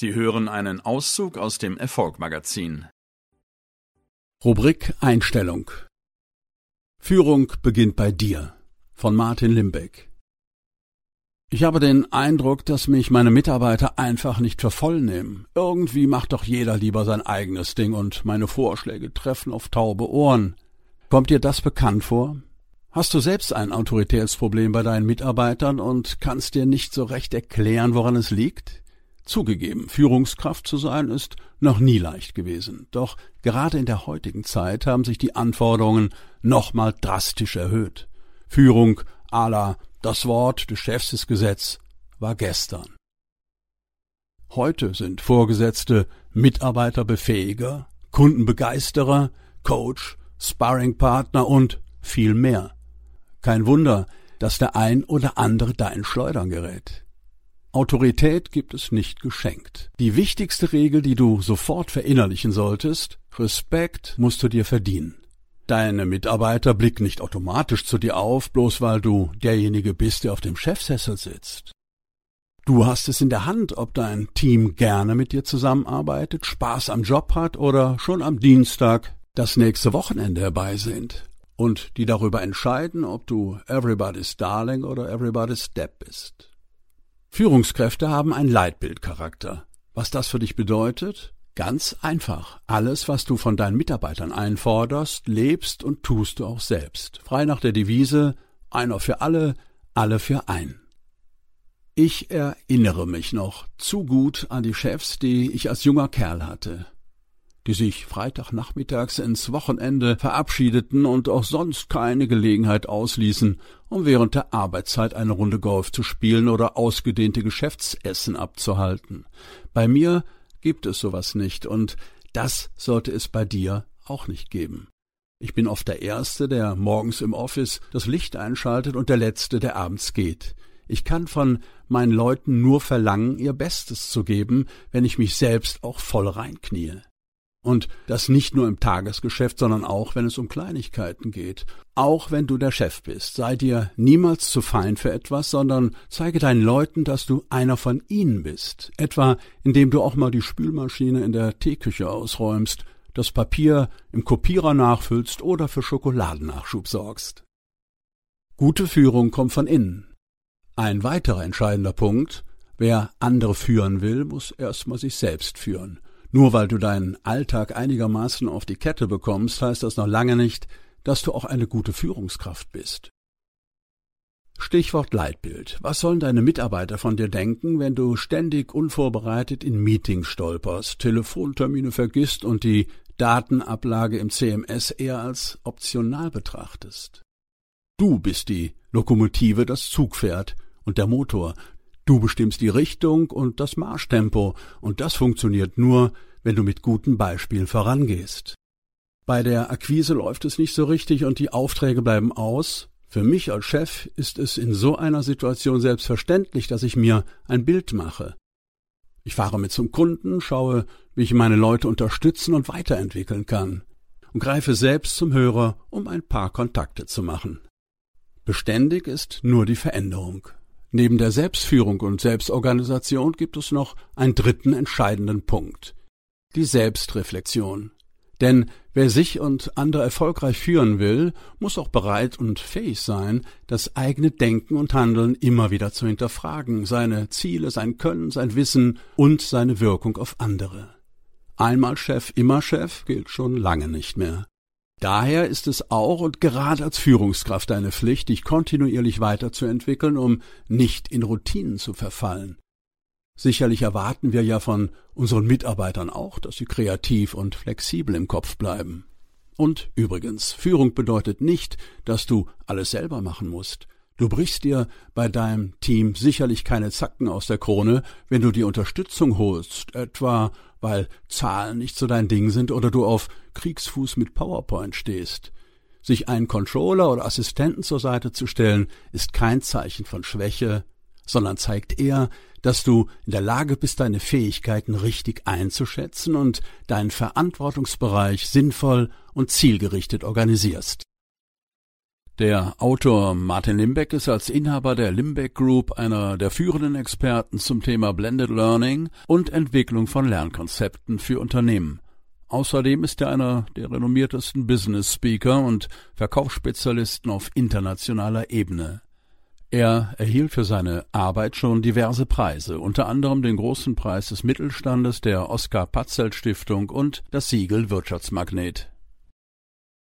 Sie hören einen Auszug aus dem Erfolgmagazin. Rubrik Einstellung Führung beginnt bei dir von Martin Limbeck ich habe den Eindruck, dass mich meine Mitarbeiter einfach nicht für voll nehmen. Irgendwie macht doch jeder lieber sein eigenes Ding und meine Vorschläge treffen auf taube Ohren. Kommt dir das bekannt vor? Hast du selbst ein Autoritätsproblem bei deinen Mitarbeitern und kannst dir nicht so recht erklären, woran es liegt? Zugegeben, Führungskraft zu sein ist noch nie leicht gewesen. Doch gerade in der heutigen Zeit haben sich die Anforderungen nochmal drastisch erhöht. Führung à la das Wort des Chefs ist Gesetz war gestern. Heute sind Vorgesetzte Mitarbeiterbefähiger, Kundenbegeisterer, Coach, Sparringpartner und viel mehr. Kein Wunder, dass der ein oder andere da in Schleudern gerät. Autorität gibt es nicht geschenkt. Die wichtigste Regel, die du sofort verinnerlichen solltest, Respekt musst du dir verdienen. Deine Mitarbeiter blicken nicht automatisch zu dir auf, bloß weil du derjenige bist, der auf dem Chefsessel sitzt. Du hast es in der Hand, ob dein Team gerne mit dir zusammenarbeitet, Spaß am Job hat oder schon am Dienstag das nächste Wochenende herbeisehnt und die darüber entscheiden, ob du Everybody's Darling oder Everybody's Step bist. Führungskräfte haben einen Leitbildcharakter. Was das für dich bedeutet? Ganz einfach. Alles, was du von deinen Mitarbeitern einforderst, lebst und tust du auch selbst. Frei nach der Devise einer für alle, alle für ein. Ich erinnere mich noch zu gut an die Chefs, die ich als junger Kerl hatte, die sich Freitagnachmittags ins Wochenende verabschiedeten und auch sonst keine Gelegenheit ausließen, um während der Arbeitszeit eine Runde Golf zu spielen oder ausgedehnte Geschäftsessen abzuhalten. Bei mir gibt es sowas nicht, und das sollte es bei dir auch nicht geben. Ich bin oft der Erste, der morgens im Office das Licht einschaltet und der Letzte, der abends geht. Ich kann von meinen Leuten nur verlangen, ihr Bestes zu geben, wenn ich mich selbst auch voll reinknie. Und das nicht nur im Tagesgeschäft, sondern auch, wenn es um Kleinigkeiten geht. Auch wenn du der Chef bist, sei dir niemals zu fein für etwas, sondern zeige deinen Leuten, dass du einer von ihnen bist. Etwa, indem du auch mal die Spülmaschine in der Teeküche ausräumst, das Papier im Kopierer nachfüllst oder für Schokoladennachschub sorgst. Gute Führung kommt von innen. Ein weiterer entscheidender Punkt, wer andere führen will, muss erstmal sich selbst führen. Nur weil du deinen Alltag einigermaßen auf die Kette bekommst, heißt das noch lange nicht, dass du auch eine gute Führungskraft bist. Stichwort Leitbild. Was sollen deine Mitarbeiter von dir denken, wenn du ständig unvorbereitet in Meetings stolperst, Telefontermine vergisst und die Datenablage im CMS eher als optional betrachtest? Du bist die Lokomotive, das Zugpferd und der Motor. Du bestimmst die Richtung und das Marschtempo, und das funktioniert nur, wenn du mit gutem Beispiel vorangehst. Bei der Akquise läuft es nicht so richtig und die Aufträge bleiben aus. Für mich als Chef ist es in so einer Situation selbstverständlich, dass ich mir ein Bild mache. Ich fahre mit zum Kunden, schaue, wie ich meine Leute unterstützen und weiterentwickeln kann und greife selbst zum Hörer, um ein paar Kontakte zu machen. Beständig ist nur die Veränderung. Neben der Selbstführung und Selbstorganisation gibt es noch einen dritten entscheidenden Punkt die Selbstreflexion. Denn wer sich und andere erfolgreich führen will, muss auch bereit und fähig sein, das eigene Denken und Handeln immer wieder zu hinterfragen, seine Ziele, sein Können, sein Wissen und seine Wirkung auf andere. Einmal Chef, immer Chef gilt schon lange nicht mehr. Daher ist es auch und gerade als Führungskraft eine Pflicht, dich kontinuierlich weiterzuentwickeln, um nicht in Routinen zu verfallen. Sicherlich erwarten wir ja von unseren Mitarbeitern auch, dass sie kreativ und flexibel im Kopf bleiben. Und übrigens, Führung bedeutet nicht, dass du alles selber machen musst. Du brichst dir bei deinem Team sicherlich keine Zacken aus der Krone, wenn du die Unterstützung holst, etwa weil Zahlen nicht so dein Ding sind oder du auf Kriegsfuß mit PowerPoint stehst. Sich einen Controller oder Assistenten zur Seite zu stellen, ist kein Zeichen von Schwäche, sondern zeigt eher, dass du in der Lage bist, deine Fähigkeiten richtig einzuschätzen und deinen Verantwortungsbereich sinnvoll und zielgerichtet organisierst. Der Autor Martin Limbeck ist als Inhaber der Limbeck Group einer der führenden Experten zum Thema Blended Learning und Entwicklung von Lernkonzepten für Unternehmen. Außerdem ist er einer der renommiertesten Business Speaker und Verkaufsspezialisten auf internationaler Ebene. Er erhielt für seine Arbeit schon diverse Preise, unter anderem den Großen Preis des Mittelstandes der Oskar Patzelt Stiftung und das Siegel Wirtschaftsmagnet.